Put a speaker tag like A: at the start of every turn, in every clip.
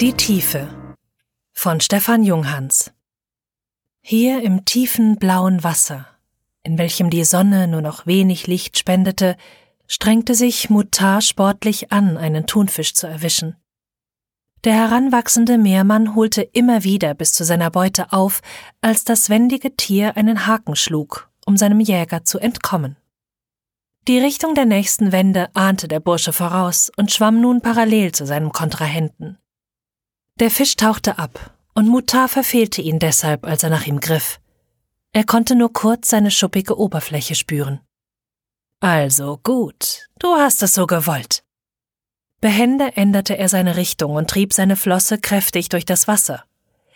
A: Die Tiefe von Stefan Junghans Hier im tiefen blauen Wasser, in welchem die Sonne nur noch wenig Licht spendete, strengte sich Mutar sportlich an, einen Thunfisch zu erwischen. Der heranwachsende Meermann holte immer wieder bis zu seiner Beute auf, als das wendige Tier einen Haken schlug, um seinem Jäger zu entkommen. Die Richtung der nächsten Wende ahnte der Bursche voraus und schwamm nun parallel zu seinem Kontrahenten. Der Fisch tauchte ab, und Mutar verfehlte ihn deshalb, als er nach ihm griff. Er konnte nur kurz seine schuppige Oberfläche spüren. Also gut, du hast es so gewollt. Behende änderte er seine Richtung und trieb seine Flosse kräftig durch das Wasser.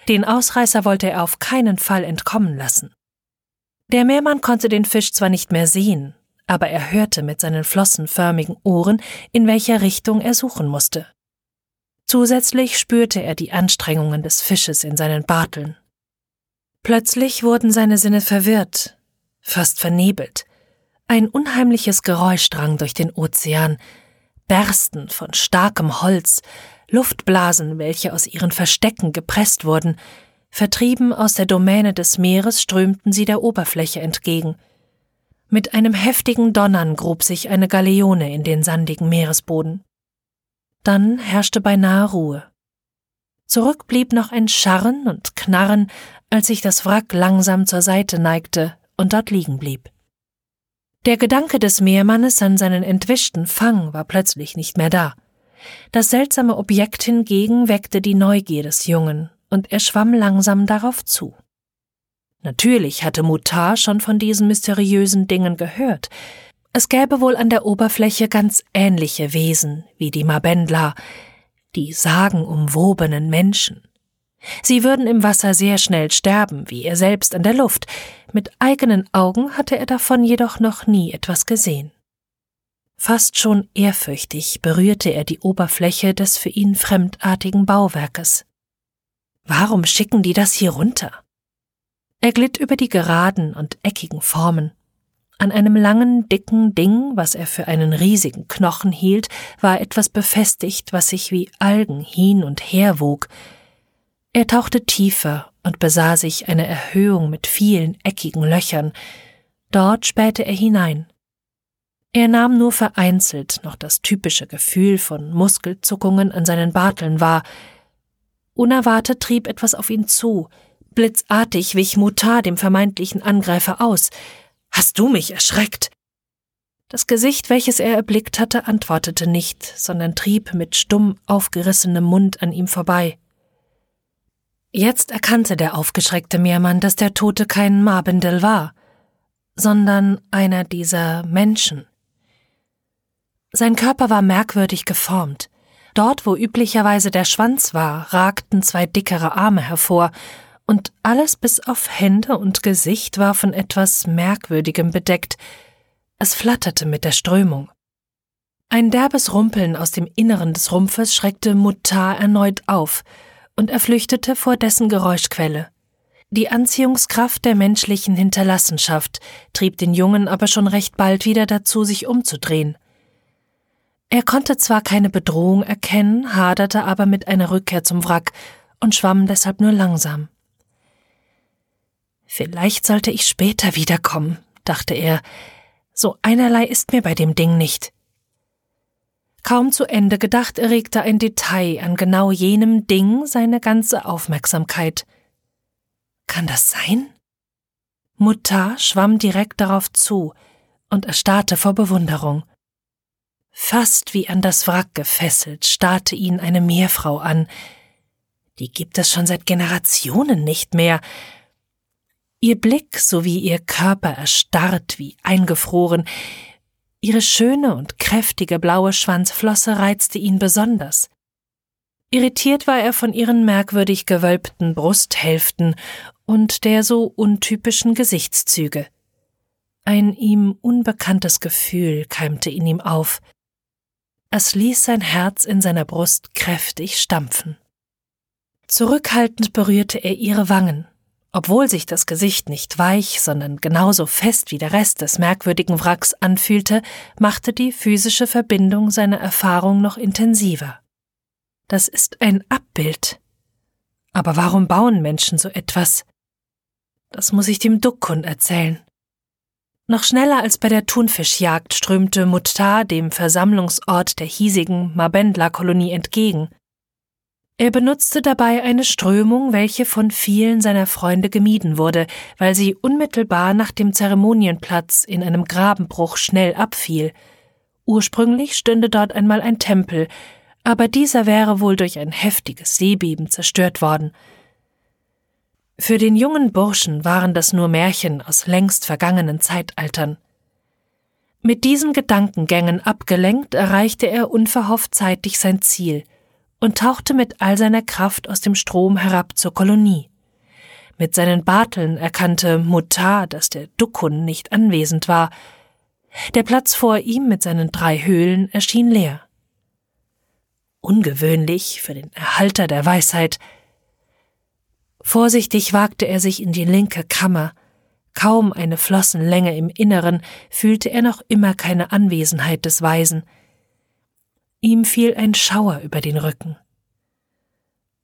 A: Den Ausreißer wollte er auf keinen Fall entkommen lassen. Der Meermann konnte den Fisch zwar nicht mehr sehen, aber er hörte mit seinen flossenförmigen Ohren, in welcher Richtung er suchen musste. Zusätzlich spürte er die Anstrengungen des Fisches in seinen Barteln. Plötzlich wurden seine Sinne verwirrt, fast vernebelt. Ein unheimliches Geräusch drang durch den Ozean, Bersten von starkem Holz, Luftblasen, welche aus ihren Verstecken gepresst wurden, vertrieben aus der Domäne des Meeres strömten sie der Oberfläche entgegen. Mit einem heftigen Donnern grub sich eine Galeone in den sandigen Meeresboden. Dann herrschte beinahe Ruhe. Zurück blieb noch ein Scharren und Knarren, als sich das Wrack langsam zur Seite neigte und dort liegen blieb. Der Gedanke des Meermannes an seinen entwischten Fang war plötzlich nicht mehr da. Das seltsame Objekt hingegen weckte die Neugier des Jungen, und er schwamm langsam darauf zu. Natürlich hatte Mutar schon von diesen mysteriösen Dingen gehört, es gäbe wohl an der Oberfläche ganz ähnliche Wesen wie die Mabendla, die sagenumwobenen Menschen. Sie würden im Wasser sehr schnell sterben, wie er selbst an der Luft. Mit eigenen Augen hatte er davon jedoch noch nie etwas gesehen. Fast schon ehrfürchtig berührte er die Oberfläche des für ihn fremdartigen Bauwerkes. Warum schicken die das hier runter? Er glitt über die geraden und eckigen Formen. An einem langen, dicken Ding, was er für einen riesigen Knochen hielt, war etwas befestigt, was sich wie Algen hin und her wog. Er tauchte tiefer und besah sich eine Erhöhung mit vielen eckigen Löchern. Dort spähte er hinein. Er nahm nur vereinzelt noch das typische Gefühl von Muskelzuckungen an seinen Barteln wahr. Unerwartet trieb etwas auf ihn zu. Blitzartig wich Mutar dem vermeintlichen Angreifer aus. Hast du mich erschreckt? Das Gesicht, welches er erblickt hatte, antwortete nicht, sondern trieb mit stumm aufgerissenem Mund an ihm vorbei. Jetzt erkannte der aufgeschreckte Meermann, dass der Tote kein Mabendel war, sondern einer dieser Menschen. Sein Körper war merkwürdig geformt. Dort, wo üblicherweise der Schwanz war, ragten zwei dickere Arme hervor, und alles bis auf Hände und Gesicht war von etwas Merkwürdigem bedeckt, es flatterte mit der Strömung. Ein derbes Rumpeln aus dem Inneren des Rumpfes schreckte Mutar erneut auf, und er flüchtete vor dessen Geräuschquelle. Die Anziehungskraft der menschlichen Hinterlassenschaft trieb den Jungen aber schon recht bald wieder dazu, sich umzudrehen. Er konnte zwar keine Bedrohung erkennen, haderte aber mit einer Rückkehr zum Wrack und schwamm deshalb nur langsam. Vielleicht sollte ich später wiederkommen, dachte er. So einerlei ist mir bei dem Ding nicht. Kaum zu Ende gedacht, erregte ein Detail an genau jenem Ding seine ganze Aufmerksamkeit. Kann das sein? Mutter schwamm direkt darauf zu und erstarrte vor Bewunderung. Fast wie an das Wrack gefesselt starrte ihn eine Meerfrau an. Die gibt es schon seit Generationen nicht mehr, Ihr Blick sowie ihr Körper erstarrt wie eingefroren, ihre schöne und kräftige blaue Schwanzflosse reizte ihn besonders. Irritiert war er von ihren merkwürdig gewölbten Brusthälften und der so untypischen Gesichtszüge. Ein ihm unbekanntes Gefühl keimte in ihm auf. Es ließ sein Herz in seiner Brust kräftig stampfen. Zurückhaltend berührte er ihre Wangen, obwohl sich das Gesicht nicht weich, sondern genauso fest wie der Rest des merkwürdigen Wracks anfühlte, machte die physische Verbindung seine Erfahrung noch intensiver. Das ist ein Abbild. Aber warum bauen Menschen so etwas? Das muss ich dem Dukkun erzählen. Noch schneller als bei der Thunfischjagd strömte Muttar dem Versammlungsort der hiesigen Mabendla-Kolonie entgegen. Er benutzte dabei eine Strömung, welche von vielen seiner Freunde gemieden wurde, weil sie unmittelbar nach dem Zeremonienplatz in einem Grabenbruch schnell abfiel. Ursprünglich stünde dort einmal ein Tempel, aber dieser wäre wohl durch ein heftiges Seebeben zerstört worden. Für den jungen Burschen waren das nur Märchen aus längst vergangenen Zeitaltern. Mit diesen Gedankengängen abgelenkt erreichte er unverhofft zeitig sein Ziel und tauchte mit all seiner Kraft aus dem Strom herab zur Kolonie. Mit seinen Barteln erkannte Mutar, dass der Dukkun nicht anwesend war. Der Platz vor ihm mit seinen drei Höhlen erschien leer. Ungewöhnlich für den Erhalter der Weisheit, Vorsichtig wagte er sich in die linke Kammer. Kaum eine Flossenlänge im Inneren fühlte er noch immer keine Anwesenheit des Weisen. Ihm fiel ein Schauer über den Rücken.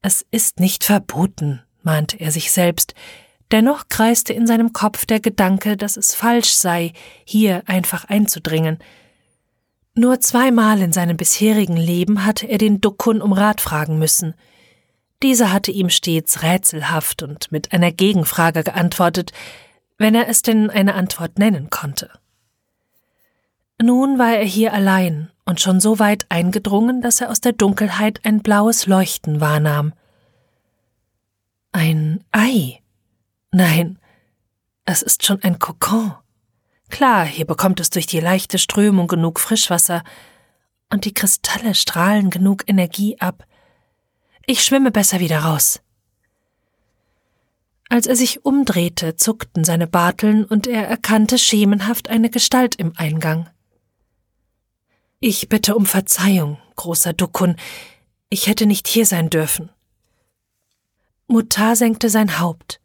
A: Es ist nicht verboten, mahnte er sich selbst, dennoch kreiste in seinem Kopf der Gedanke, dass es falsch sei, hier einfach einzudringen. Nur zweimal in seinem bisherigen Leben hatte er den Dukkun um Rat fragen müssen – dieser hatte ihm stets rätselhaft und mit einer Gegenfrage geantwortet, wenn er es denn eine Antwort nennen konnte. Nun war er hier allein und schon so weit eingedrungen, dass er aus der Dunkelheit ein blaues Leuchten wahrnahm. Ein Ei. Nein, es ist schon ein Kokon. Klar, hier bekommt es durch die leichte Strömung genug Frischwasser, und die Kristalle strahlen genug Energie ab, ich schwimme besser wieder raus. Als er sich umdrehte, zuckten seine Barteln und er erkannte schemenhaft eine Gestalt im Eingang. Ich bitte um Verzeihung, großer Dukkun, ich hätte nicht hier sein dürfen. Mutar senkte sein Haupt.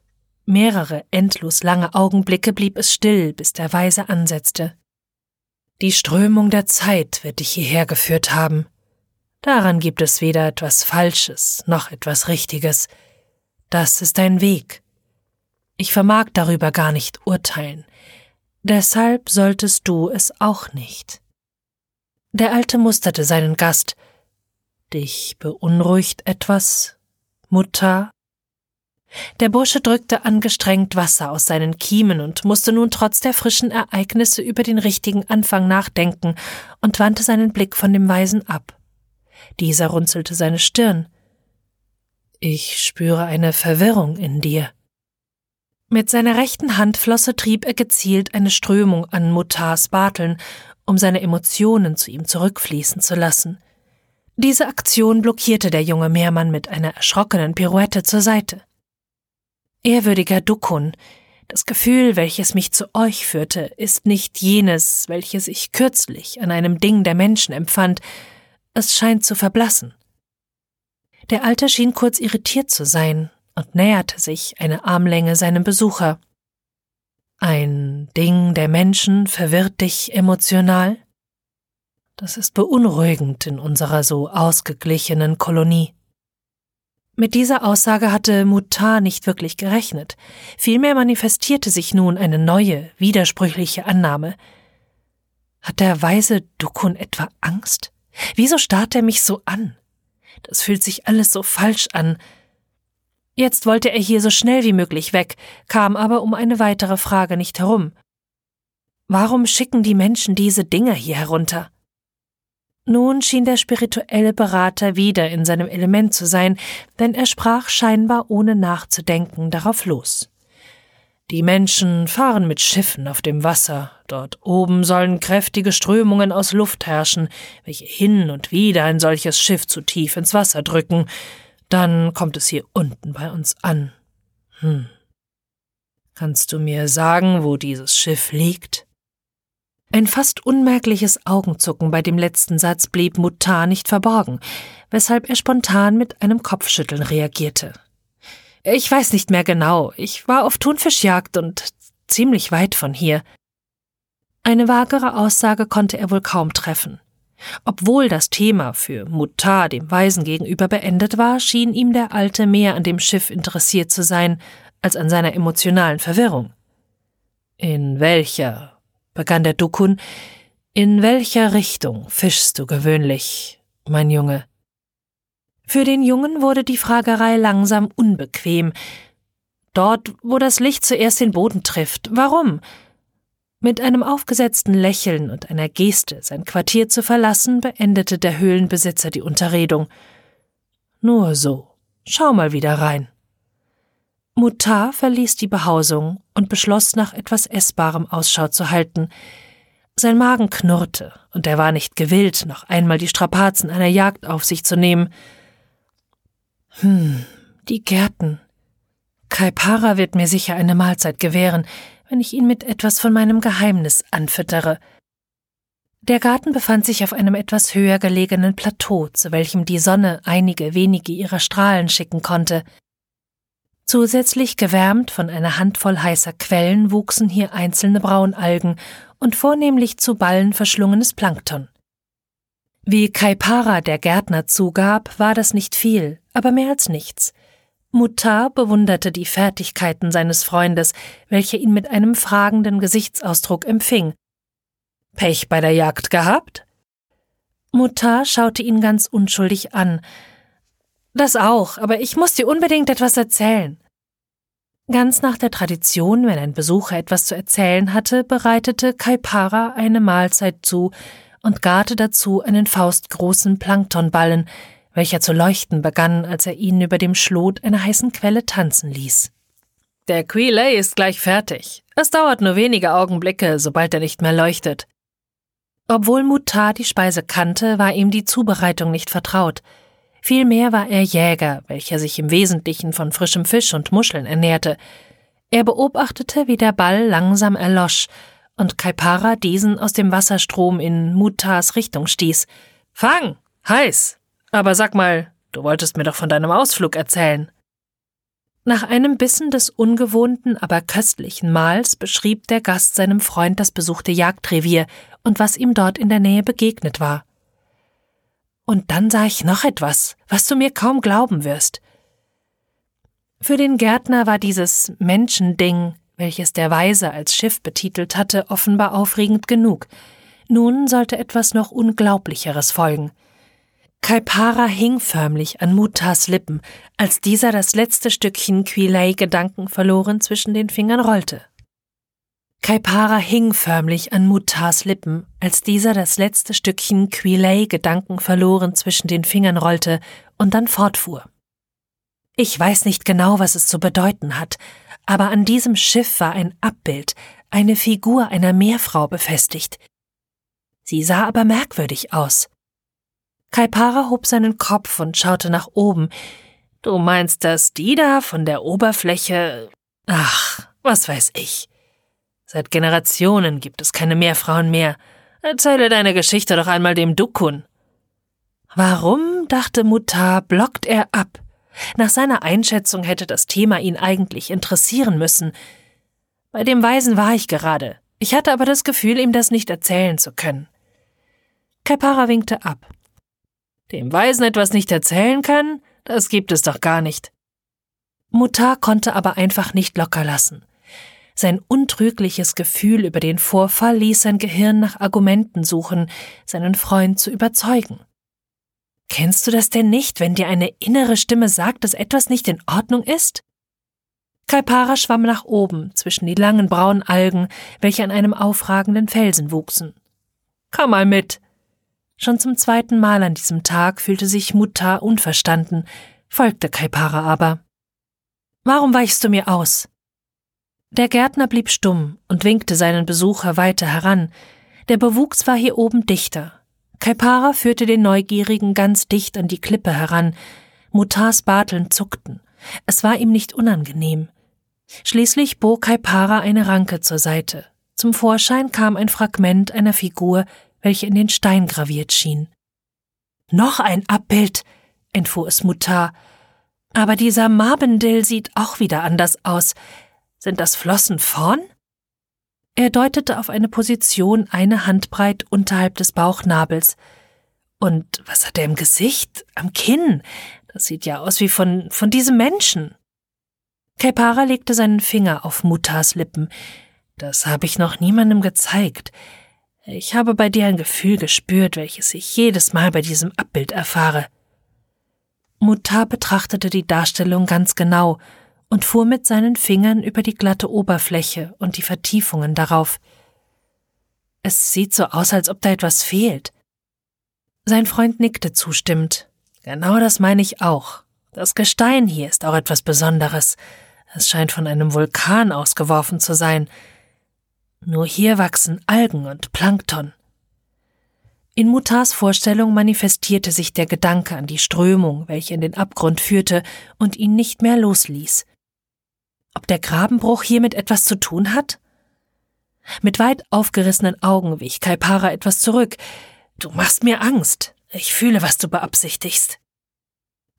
A: Mehrere endlos lange Augenblicke blieb es still, bis der Weise ansetzte. Die Strömung der Zeit wird dich hierher geführt haben, Daran gibt es weder etwas Falsches noch etwas Richtiges. Das ist dein Weg. Ich vermag darüber gar nicht urteilen. Deshalb solltest du es auch nicht. Der Alte musterte seinen Gast. Dich beunruhigt etwas, Mutter? Der Bursche drückte angestrengt Wasser aus seinen Kiemen und musste nun trotz der frischen Ereignisse über den richtigen Anfang nachdenken und wandte seinen Blick von dem Weisen ab. Dieser runzelte seine Stirn. Ich spüre eine Verwirrung in dir. Mit seiner rechten Handflosse trieb er gezielt eine Strömung an Mutars Barteln, um seine Emotionen zu ihm zurückfließen zu lassen. Diese Aktion blockierte der junge Meermann mit einer erschrockenen Pirouette zur Seite. Ehrwürdiger Dukkun, das Gefühl, welches mich zu euch führte, ist nicht jenes, welches ich kürzlich an einem Ding der Menschen empfand, es scheint zu verblassen. Der Alte schien kurz irritiert zu sein und näherte sich eine Armlänge seinem Besucher. Ein Ding der Menschen verwirrt dich emotional? Das ist beunruhigend in unserer so ausgeglichenen Kolonie. Mit dieser Aussage hatte Mutar nicht wirklich gerechnet. Vielmehr manifestierte sich nun eine neue, widersprüchliche Annahme. Hat der weise Dukun etwa Angst? Wieso starrt er mich so an? Das fühlt sich alles so falsch an. Jetzt wollte er hier so schnell wie möglich weg, kam aber um eine weitere Frage nicht herum. Warum schicken die Menschen diese Dinger hier herunter? Nun schien der spirituelle Berater wieder in seinem Element zu sein, denn er sprach scheinbar ohne nachzudenken darauf los. Die Menschen fahren mit Schiffen auf dem Wasser. Dort oben sollen kräftige Strömungen aus Luft herrschen, welche hin und wieder ein solches Schiff zu tief ins Wasser drücken. Dann kommt es hier unten bei uns an. Hm. Kannst du mir sagen, wo dieses Schiff liegt? Ein fast unmerkliches Augenzucken bei dem letzten Satz blieb Mutar nicht verborgen, weshalb er spontan mit einem Kopfschütteln reagierte. Ich weiß nicht mehr genau. Ich war auf Thunfischjagd und ziemlich weit von hier. Eine vagere Aussage konnte er wohl kaum treffen. Obwohl das Thema für Mutar dem Weisen gegenüber beendet war, schien ihm der Alte mehr an dem Schiff interessiert zu sein, als an seiner emotionalen Verwirrung. In welcher, begann der Dukun, in welcher Richtung fischst du gewöhnlich, mein Junge? Für den Jungen wurde die Fragerei langsam unbequem. Dort, wo das Licht zuerst den Boden trifft. Warum? Mit einem aufgesetzten Lächeln und einer Geste, sein Quartier zu verlassen, beendete der Höhlenbesitzer die Unterredung. Nur so. Schau mal wieder rein. Mutar verließ die Behausung und beschloss, nach etwas Essbarem Ausschau zu halten. Sein Magen knurrte, und er war nicht gewillt, noch einmal die Strapazen einer Jagd auf sich zu nehmen. Hm, die Gärten. Kaipara wird mir sicher eine Mahlzeit gewähren, wenn ich ihn mit etwas von meinem Geheimnis anfüttere. Der Garten befand sich auf einem etwas höher gelegenen Plateau, zu welchem die Sonne einige wenige ihrer Strahlen schicken konnte. Zusätzlich gewärmt von einer Handvoll heißer Quellen wuchsen hier einzelne Braunalgen und vornehmlich zu Ballen verschlungenes Plankton. Wie Kaipara der Gärtner zugab, war das nicht viel, aber mehr als nichts. Mutar bewunderte die Fertigkeiten seines Freundes, welcher ihn mit einem fragenden Gesichtsausdruck empfing. Pech bei der Jagd gehabt? Mutar schaute ihn ganz unschuldig an. Das auch, aber ich muss dir unbedingt etwas erzählen. Ganz nach der Tradition, wenn ein Besucher etwas zu erzählen hatte, bereitete Kaipara eine Mahlzeit zu und garte dazu einen faustgroßen Planktonballen, welcher zu leuchten begann, als er ihn über dem Schlot einer heißen Quelle tanzen ließ. Der Quilay ist gleich fertig. Es dauert nur wenige Augenblicke, sobald er nicht mehr leuchtet. Obwohl Mutar die Speise kannte, war ihm die Zubereitung nicht vertraut. Vielmehr war er Jäger, welcher sich im Wesentlichen von frischem Fisch und Muscheln ernährte. Er beobachtete, wie der Ball langsam erlosch und Kaipara diesen aus dem Wasserstrom in Mutars Richtung stieß. Fang! Heiß! Aber sag mal, du wolltest mir doch von deinem Ausflug erzählen. Nach einem Bissen des ungewohnten, aber köstlichen Mahls beschrieb der Gast seinem Freund das besuchte Jagdrevier und was ihm dort in der Nähe begegnet war. Und dann sah ich noch etwas, was du mir kaum glauben wirst. Für den Gärtner war dieses Menschending, welches der Weise als Schiff betitelt hatte, offenbar aufregend genug. Nun sollte etwas noch Unglaublicheres folgen – Kaipara hing förmlich an Mutas Lippen, als dieser das letzte Stückchen Quilei Gedanken verloren zwischen den Fingern rollte. Kaipara hing förmlich an Mutas Lippen, als dieser das letzte Stückchen Quilei Gedanken verloren zwischen den Fingern rollte und dann fortfuhr. Ich weiß nicht genau, was es zu bedeuten hat, aber an diesem Schiff war ein Abbild, eine Figur einer Meerfrau befestigt. Sie sah aber merkwürdig aus. Kaipara hob seinen Kopf und schaute nach oben. Du meinst, dass die da von der Oberfläche. Ach, was weiß ich. Seit Generationen gibt es keine Meerfrauen mehr. Erzähle deine Geschichte doch einmal dem Dukun. Warum, dachte Mutar, blockt er ab? Nach seiner Einschätzung hätte das Thema ihn eigentlich interessieren müssen. Bei dem Weisen war ich gerade. Ich hatte aber das Gefühl, ihm das nicht erzählen zu können. Kaipara winkte ab. Dem Weisen etwas nicht erzählen kann? Das gibt es doch gar nicht. Mutar konnte aber einfach nicht locker lassen. Sein untrügliches Gefühl über den Vorfall ließ sein Gehirn nach Argumenten suchen, seinen Freund zu überzeugen. Kennst du das denn nicht, wenn dir eine innere Stimme sagt, dass etwas nicht in Ordnung ist? Kalpara schwamm nach oben zwischen die langen braunen Algen, welche an einem aufragenden Felsen wuchsen. Komm mal mit, Schon zum zweiten Mal an diesem Tag fühlte sich Mutter unverstanden, folgte Kaipara aber. Warum weichst du mir aus? Der Gärtner blieb stumm und winkte seinen Besucher weiter heran. Der Bewuchs war hier oben dichter. Kaipara führte den Neugierigen ganz dicht an die Klippe heran. Mutars Barteln zuckten. Es war ihm nicht unangenehm. Schließlich bog Kaipara eine Ranke zur Seite. Zum Vorschein kam ein Fragment einer Figur, welche in den Stein graviert schien. Noch ein Abbild, entfuhr es Mutar. Aber dieser Marbendil sieht auch wieder anders aus. Sind das Flossen vorn? Er deutete auf eine Position eine Handbreit unterhalb des Bauchnabels. Und was hat er im Gesicht? Am Kinn? Das sieht ja aus wie von, von diesem Menschen. Kaipara legte seinen Finger auf Mutas Lippen. Das habe ich noch niemandem gezeigt. Ich habe bei dir ein Gefühl gespürt, welches ich jedes Mal bei diesem Abbild erfahre. Mutar betrachtete die Darstellung ganz genau und fuhr mit seinen Fingern über die glatte Oberfläche und die Vertiefungen darauf. Es sieht so aus, als ob da etwas fehlt. Sein Freund nickte zustimmend. Genau das meine ich auch. Das Gestein hier ist auch etwas Besonderes. Es scheint von einem Vulkan ausgeworfen zu sein. Nur hier wachsen Algen und Plankton. In Mutars Vorstellung manifestierte sich der Gedanke an die Strömung, welche in den Abgrund führte und ihn nicht mehr losließ. Ob der Grabenbruch hiermit etwas zu tun hat? Mit weit aufgerissenen Augen wich Kaipara etwas zurück. Du machst mir Angst. Ich fühle, was du beabsichtigst.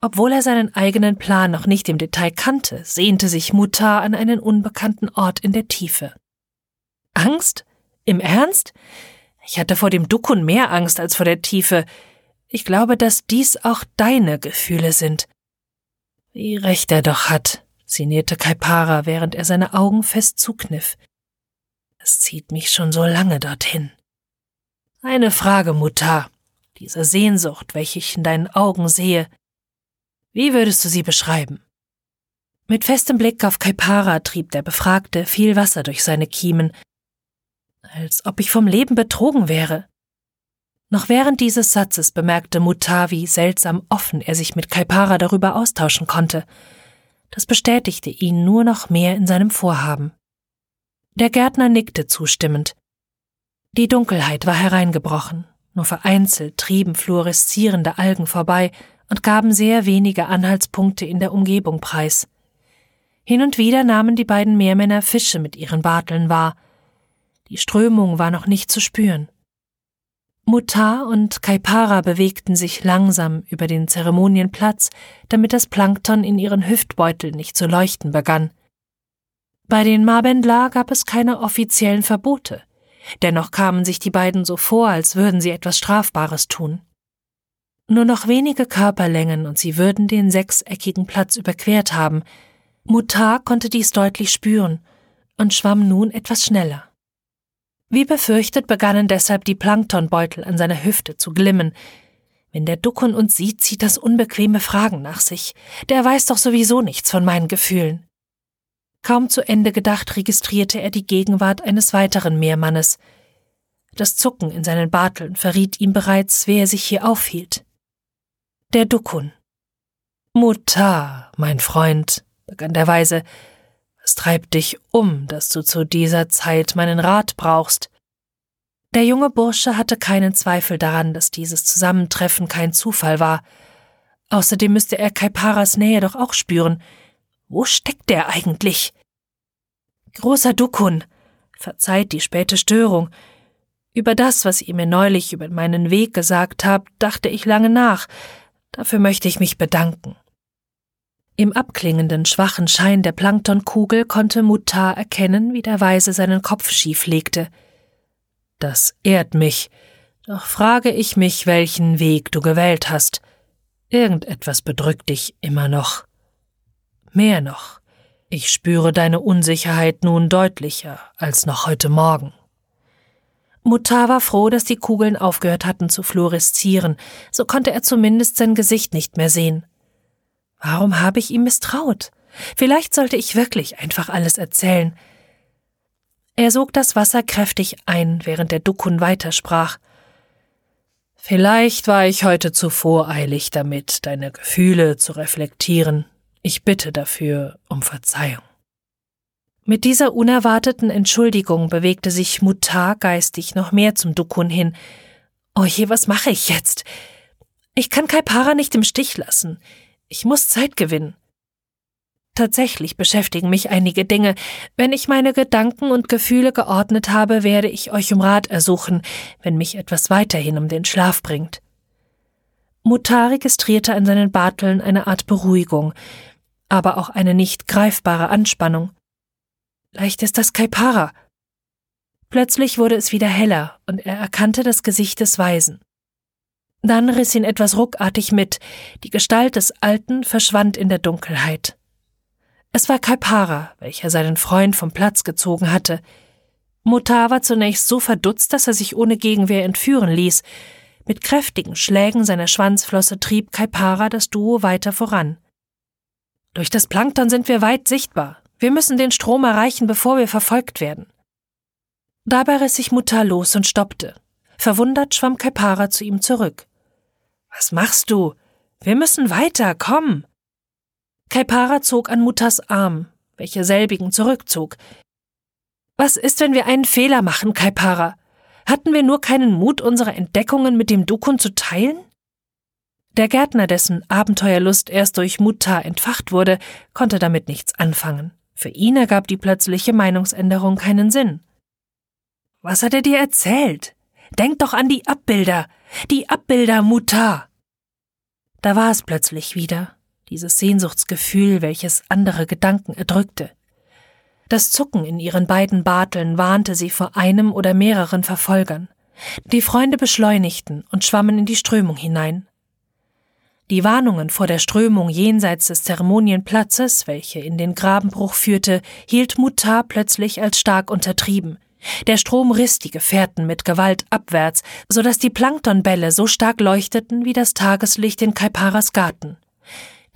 A: Obwohl er seinen eigenen Plan noch nicht im Detail kannte, sehnte sich Mutar an einen unbekannten Ort in der Tiefe. Angst? Im Ernst? Ich hatte vor dem Dukun mehr Angst als vor der Tiefe. Ich glaube, dass dies auch deine Gefühle sind. Wie recht er doch hat, sinnierte Kaipara, während er seine Augen fest zukniff. Es zieht mich schon so lange dorthin. Eine Frage, Mutter. Diese Sehnsucht, welche ich in deinen Augen sehe. Wie würdest du sie beschreiben? Mit festem Blick auf Kaipara trieb der Befragte viel Wasser durch seine Kiemen, als ob ich vom Leben betrogen wäre. Noch während dieses Satzes bemerkte Mutavi seltsam offen er sich mit Kaipara darüber austauschen konnte. Das bestätigte ihn nur noch mehr in seinem Vorhaben. Der Gärtner nickte zustimmend. Die Dunkelheit war hereingebrochen, nur vereinzelt trieben fluoreszierende Algen vorbei und gaben sehr wenige Anhaltspunkte in der Umgebung preis. Hin und wieder nahmen die beiden Meermänner Fische mit ihren Barteln wahr, die Strömung war noch nicht zu spüren. Mutar und Kaipara bewegten sich langsam über den Zeremonienplatz, damit das Plankton in ihren Hüftbeutel nicht zu leuchten begann. Bei den Mabendla gab es keine offiziellen Verbote, dennoch kamen sich die beiden so vor, als würden sie etwas Strafbares tun. Nur noch wenige Körperlängen und sie würden den sechseckigen Platz überquert haben. Mutar konnte dies deutlich spüren und schwamm nun etwas schneller. Wie befürchtet begannen deshalb die Planktonbeutel an seiner Hüfte zu glimmen. Wenn der Dukun uns sieht, zieht das unbequeme Fragen nach sich. Der weiß doch sowieso nichts von meinen Gefühlen. Kaum zu Ende gedacht registrierte er die Gegenwart eines weiteren Meermannes. Das Zucken in seinen Barteln verriet ihm bereits, wer sich hier aufhielt. Der Dukun. Mutter, mein Freund, begann der Weise, was treibt dich um, dass du zu dieser Zeit meinen Rat brauchst? Der junge Bursche hatte keinen Zweifel daran, dass dieses Zusammentreffen kein Zufall war. Außerdem müsste er Kaiparas Nähe doch auch spüren. Wo steckt er eigentlich? Großer Dukun, verzeiht die späte Störung. Über das, was ihr mir neulich über meinen Weg gesagt habt, dachte ich lange nach. Dafür möchte ich mich bedanken. Im abklingenden, schwachen Schein der Planktonkugel konnte Mutar erkennen, wie der Weise seinen Kopf schief legte. Das ehrt mich, doch frage ich mich, welchen Weg du gewählt hast. Irgendetwas bedrückt dich immer noch. Mehr noch. Ich spüre deine Unsicherheit nun deutlicher als noch heute Morgen. Mutar war froh, dass die Kugeln aufgehört hatten zu fluoreszieren, so konnte er zumindest sein Gesicht nicht mehr sehen. Warum habe ich ihm misstraut? Vielleicht sollte ich wirklich einfach alles erzählen. Er sog das Wasser kräftig ein, während der Dukun weitersprach. Vielleicht war ich heute zu voreilig damit, deine Gefühle zu reflektieren. Ich bitte dafür um Verzeihung. Mit dieser unerwarteten Entschuldigung bewegte sich Mutar geistig noch mehr zum Dukun hin. Oh je, was mache ich jetzt? Ich kann Kaipara nicht im Stich lassen. Ich muss Zeit gewinnen. Tatsächlich beschäftigen mich einige Dinge. Wenn ich meine Gedanken und Gefühle geordnet habe, werde ich euch um Rat ersuchen, wenn mich etwas weiterhin um den Schlaf bringt. Mutar registrierte an seinen Barteln eine Art Beruhigung, aber auch eine nicht greifbare Anspannung. Leicht ist das Kaipara. Plötzlich wurde es wieder heller und er erkannte das Gesicht des Weisen. Dann riss ihn etwas ruckartig mit, die Gestalt des Alten verschwand in der Dunkelheit. Es war Kalpara, welcher seinen Freund vom Platz gezogen hatte. Mutar war zunächst so verdutzt, dass er sich ohne Gegenwehr entführen ließ. Mit kräftigen Schlägen seiner Schwanzflosse trieb Kalpara das Duo weiter voran. Durch das Plankton sind wir weit sichtbar. Wir müssen den Strom erreichen, bevor wir verfolgt werden. Dabei riss sich Mutar los und stoppte. Verwundert schwamm Kalpara zu ihm zurück. Was machst du? Wir müssen weiter, komm! Kaipara zog an Mutters Arm, welche selbigen zurückzog. Was ist, wenn wir einen Fehler machen, Kaipara? Hatten wir nur keinen Mut, unsere Entdeckungen mit dem Dukun zu teilen? Der Gärtner, dessen Abenteuerlust erst durch Mutta entfacht wurde, konnte damit nichts anfangen. Für ihn ergab die plötzliche Meinungsänderung keinen Sinn. Was hat er dir erzählt? Denk doch an die Abbilder. Die Abbilder, Mutta. Da war es plötzlich wieder dieses Sehnsuchtsgefühl, welches andere Gedanken erdrückte. Das Zucken in ihren beiden Barteln warnte sie vor einem oder mehreren Verfolgern. Die Freunde beschleunigten und schwammen in die Strömung hinein. Die Warnungen vor der Strömung jenseits des Zeremonienplatzes, welche in den Grabenbruch führte, hielt Mutar plötzlich als stark untertrieben. Der Strom riss die Gefährten mit Gewalt abwärts, so dass die Planktonbälle so stark leuchteten wie das Tageslicht in Kaiparas Garten.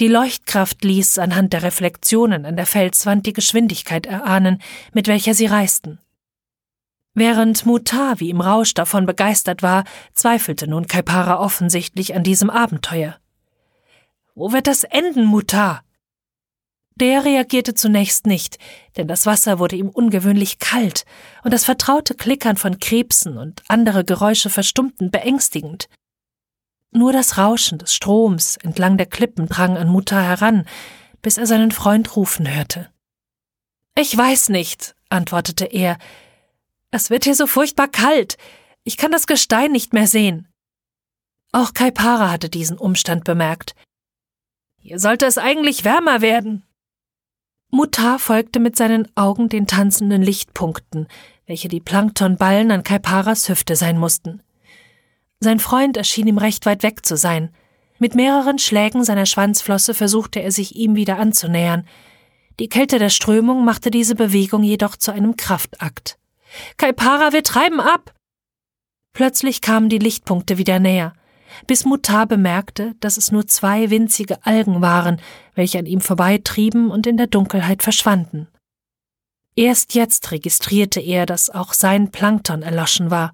A: Die Leuchtkraft ließ anhand der Reflexionen an der Felswand die Geschwindigkeit erahnen, mit welcher sie reisten. Während Mutar wie im Rausch davon begeistert war, zweifelte nun Kaipara offensichtlich an diesem Abenteuer. Wo wird das enden, Mutar? Der reagierte zunächst nicht, denn das Wasser wurde ihm ungewöhnlich kalt und das vertraute Klickern von Krebsen und andere Geräusche verstummten beängstigend. Nur das Rauschen des Stroms entlang der Klippen drang an Mutter heran, bis er seinen Freund rufen hörte. Ich weiß nicht, antwortete er. Es wird hier so furchtbar kalt. Ich kann das Gestein nicht mehr sehen. Auch Kaipara hatte diesen Umstand bemerkt. Hier sollte es eigentlich wärmer werden. Mutar folgte mit seinen Augen den tanzenden Lichtpunkten, welche die Planktonballen an Kaiparas Hüfte sein mussten. Sein Freund erschien ihm recht weit weg zu sein. Mit mehreren Schlägen seiner Schwanzflosse versuchte er sich ihm wieder anzunähern. Die Kälte der Strömung machte diese Bewegung jedoch zu einem Kraftakt. Kaipara, wir treiben ab! Plötzlich kamen die Lichtpunkte wieder näher, bis Mutar bemerkte, dass es nur zwei winzige Algen waren, welche an ihm vorbeitrieben und in der Dunkelheit verschwanden. Erst jetzt registrierte er, dass auch sein Plankton erloschen war.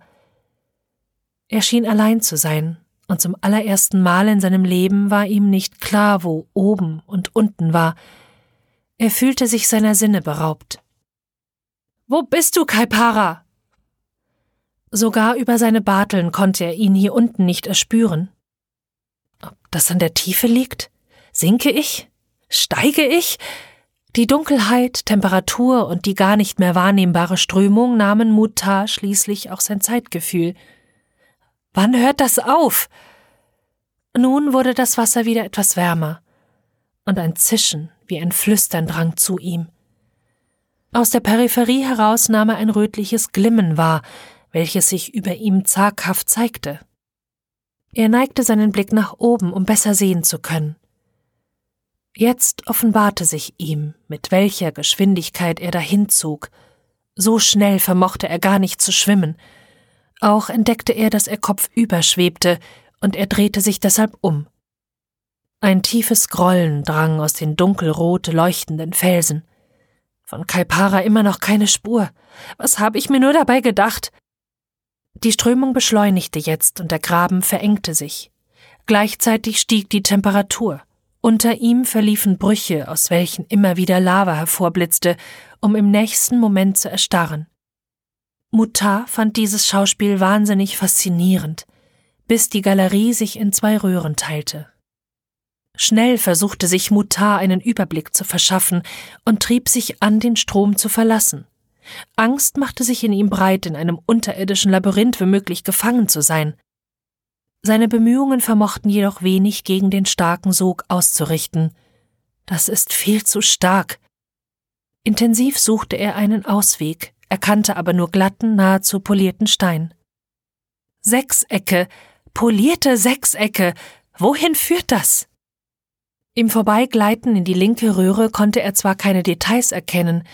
A: Er schien allein zu sein, und zum allerersten Mal in seinem Leben war ihm nicht klar, wo oben und unten war. Er fühlte sich seiner Sinne beraubt. Wo bist du, Kaipara? Sogar über seine Barteln konnte er ihn hier unten nicht erspüren. Ob das an der Tiefe liegt? Sinke ich? Steige ich? Die Dunkelheit, Temperatur und die gar nicht mehr wahrnehmbare Strömung nahmen Mutar schließlich auch sein Zeitgefühl. Wann hört das auf? Nun wurde das Wasser wieder etwas wärmer, und ein Zischen wie ein Flüstern drang zu ihm. Aus der Peripherie heraus nahm er ein rötliches Glimmen wahr, welches sich über ihm zaghaft zeigte. Er neigte seinen Blick nach oben, um besser sehen zu können. Jetzt offenbarte sich ihm, mit welcher Geschwindigkeit er dahinzog. So schnell vermochte er gar nicht zu schwimmen, auch entdeckte er, dass er kopfüber schwebte, und er drehte sich deshalb um. Ein tiefes Grollen drang aus den dunkelrot leuchtenden Felsen. Von Kaipara immer noch keine Spur. Was habe ich mir nur dabei gedacht? Die Strömung beschleunigte jetzt und der Graben verengte sich. Gleichzeitig stieg die Temperatur. Unter ihm verliefen Brüche, aus welchen immer wieder Lava hervorblitzte, um im nächsten Moment zu erstarren. Mutar fand dieses Schauspiel wahnsinnig faszinierend, bis die Galerie sich in zwei Röhren teilte. Schnell versuchte sich Mutar einen Überblick zu verschaffen und trieb sich an, den Strom zu verlassen. Angst machte sich in ihm breit, in einem unterirdischen Labyrinth womöglich gefangen zu sein. Seine Bemühungen vermochten jedoch wenig gegen den starken Sog auszurichten. Das ist viel zu stark. Intensiv suchte er einen Ausweg, erkannte aber nur glatten, nahezu polierten Stein. Sechsecke, Polierte Sechsecke. Wohin führt das? Im Vorbeigleiten in die linke Röhre konnte er zwar keine Details erkennen,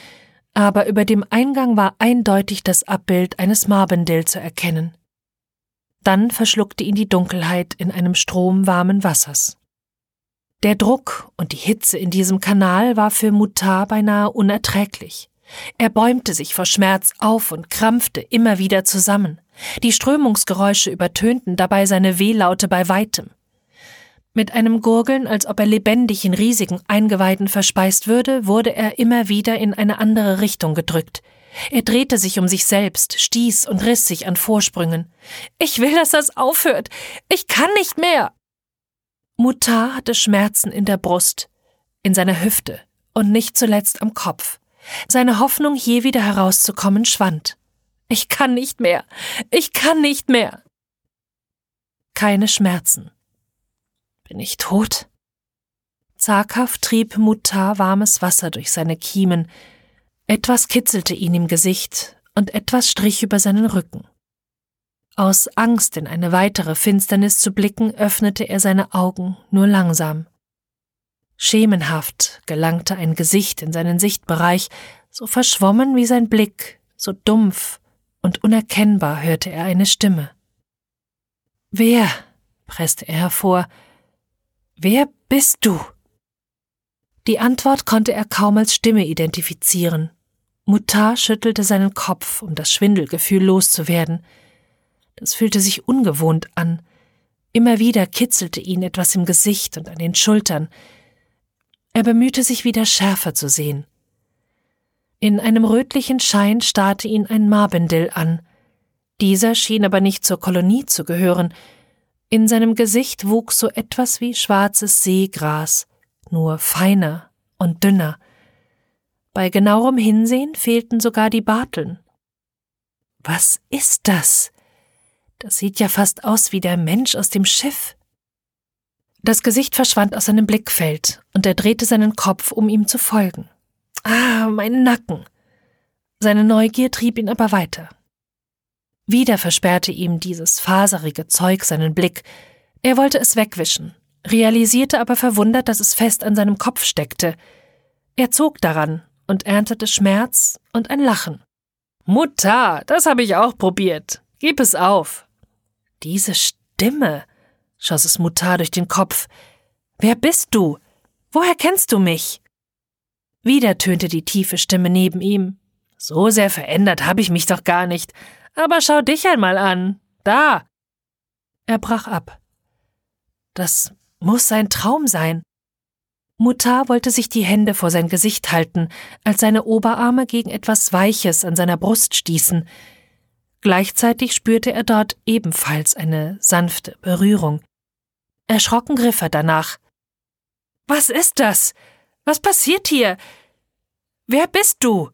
A: aber über dem Eingang war eindeutig das Abbild eines Marbendill zu erkennen. Dann verschluckte ihn die Dunkelheit in einem Strom warmen Wassers. Der Druck und die Hitze in diesem Kanal war für Mutar beinahe unerträglich. Er bäumte sich vor Schmerz auf und krampfte immer wieder zusammen. Die Strömungsgeräusche übertönten dabei seine Wehlaute bei weitem. Mit einem Gurgeln, als ob er lebendig in riesigen Eingeweiden verspeist würde, wurde er immer wieder in eine andere Richtung gedrückt. Er drehte sich um sich selbst, stieß und riss sich an Vorsprüngen. Ich will, dass das aufhört. Ich kann nicht mehr. Mutar hatte Schmerzen in der Brust, in seiner Hüfte und nicht zuletzt am Kopf. Seine Hoffnung, je wieder herauszukommen, schwand. Ich kann nicht mehr. Ich kann nicht mehr. Keine Schmerzen. Bin ich tot? Zaghaft trieb Mutar warmes Wasser durch seine Kiemen. Etwas kitzelte ihn im Gesicht und etwas strich über seinen Rücken. Aus Angst, in eine weitere Finsternis zu blicken, öffnete er seine Augen nur langsam. Schemenhaft gelangte ein Gesicht in seinen Sichtbereich, so verschwommen wie sein Blick, so dumpf und unerkennbar hörte er eine Stimme. Wer? presste er hervor. Wer bist du? Die Antwort konnte er kaum als Stimme identifizieren. Mutar schüttelte seinen Kopf, um das Schwindelgefühl loszuwerden. Das fühlte sich ungewohnt an. Immer wieder kitzelte ihn etwas im Gesicht und an den Schultern. Er bemühte sich wieder schärfer zu sehen. In einem rötlichen Schein starrte ihn ein Marbendill an. Dieser schien aber nicht zur Kolonie zu gehören. In seinem Gesicht wuchs so etwas wie schwarzes Seegras, nur feiner und dünner. Bei genauerem Hinsehen fehlten sogar die Barteln. Was ist das? Das sieht ja fast aus wie der Mensch aus dem Schiff. Das Gesicht verschwand aus seinem Blickfeld, und er drehte seinen Kopf, um ihm zu folgen. Ah, mein Nacken. Seine Neugier trieb ihn aber weiter. Wieder versperrte ihm dieses faserige Zeug seinen Blick. Er wollte es wegwischen, realisierte aber verwundert, dass es fest an seinem Kopf steckte. Er zog daran und erntete Schmerz und ein Lachen. Mutter, das habe ich auch probiert. Gib es auf. Diese Stimme, schoss es Mutar durch den Kopf. Wer bist du? Woher kennst du mich? Wieder tönte die tiefe Stimme neben ihm. So sehr verändert habe ich mich doch gar nicht. Aber schau dich einmal an. Da. Er brach ab. Das muss ein Traum sein. Mutar wollte sich die Hände vor sein Gesicht halten, als seine Oberarme gegen etwas Weiches an seiner Brust stießen. Gleichzeitig spürte er dort ebenfalls eine sanfte Berührung. Erschrocken griff er danach. Was ist das? Was passiert hier? Wer bist du?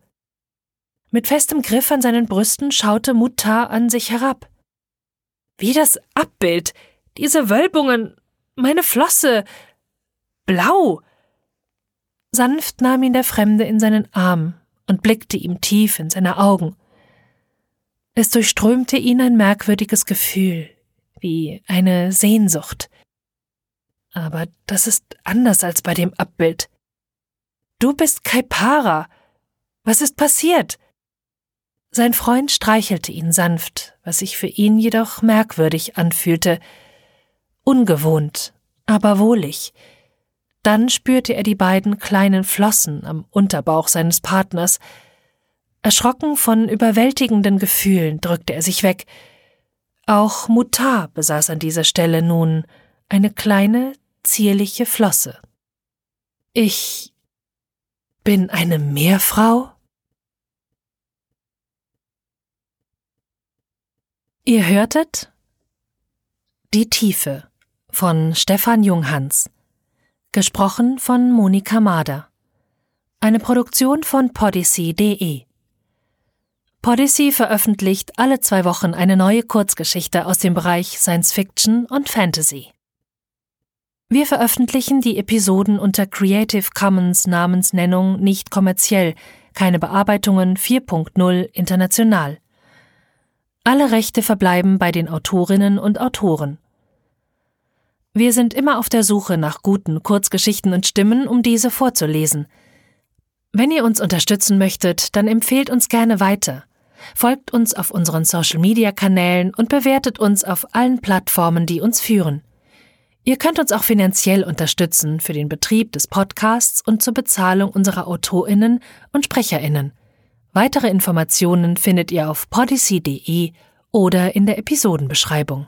A: Mit festem Griff an seinen Brüsten schaute Mutar an sich herab. Wie das Abbild, diese Wölbungen, meine Flosse. Blau. Sanft nahm ihn der Fremde in seinen Arm und blickte ihm tief in seine Augen. Es durchströmte ihn ein merkwürdiges Gefühl, wie eine Sehnsucht. Aber das ist anders als bei dem Abbild. Du bist Kaipara. Was ist passiert? Sein Freund streichelte ihn sanft, was sich für ihn jedoch merkwürdig anfühlte. Ungewohnt, aber wohlig. Dann spürte er die beiden kleinen Flossen am Unterbauch seines Partners, Erschrocken von überwältigenden Gefühlen drückte er sich weg. Auch Mutar besaß an dieser Stelle nun eine kleine, zierliche Flosse. Ich bin eine Meerfrau? Ihr hörtet Die Tiefe von Stefan Junghans, gesprochen von Monika Mader. Eine Produktion von podyssey.de Podyssey veröffentlicht alle zwei Wochen eine neue Kurzgeschichte aus dem Bereich Science Fiction und Fantasy. Wir veröffentlichen die Episoden unter Creative Commons Namensnennung nicht kommerziell, keine Bearbeitungen 4.0 international. Alle Rechte verbleiben bei den Autorinnen und Autoren. Wir sind immer auf der Suche nach guten Kurzgeschichten und Stimmen, um diese vorzulesen. Wenn ihr uns unterstützen möchtet, dann empfehlt uns gerne weiter. Folgt uns auf unseren Social-Media-Kanälen und bewertet uns auf allen Plattformen, die uns führen. Ihr könnt uns auch finanziell unterstützen für den Betrieb des Podcasts und zur Bezahlung unserer Autorinnen und Sprecherinnen. Weitere Informationen findet ihr auf podyssey.de oder in der Episodenbeschreibung.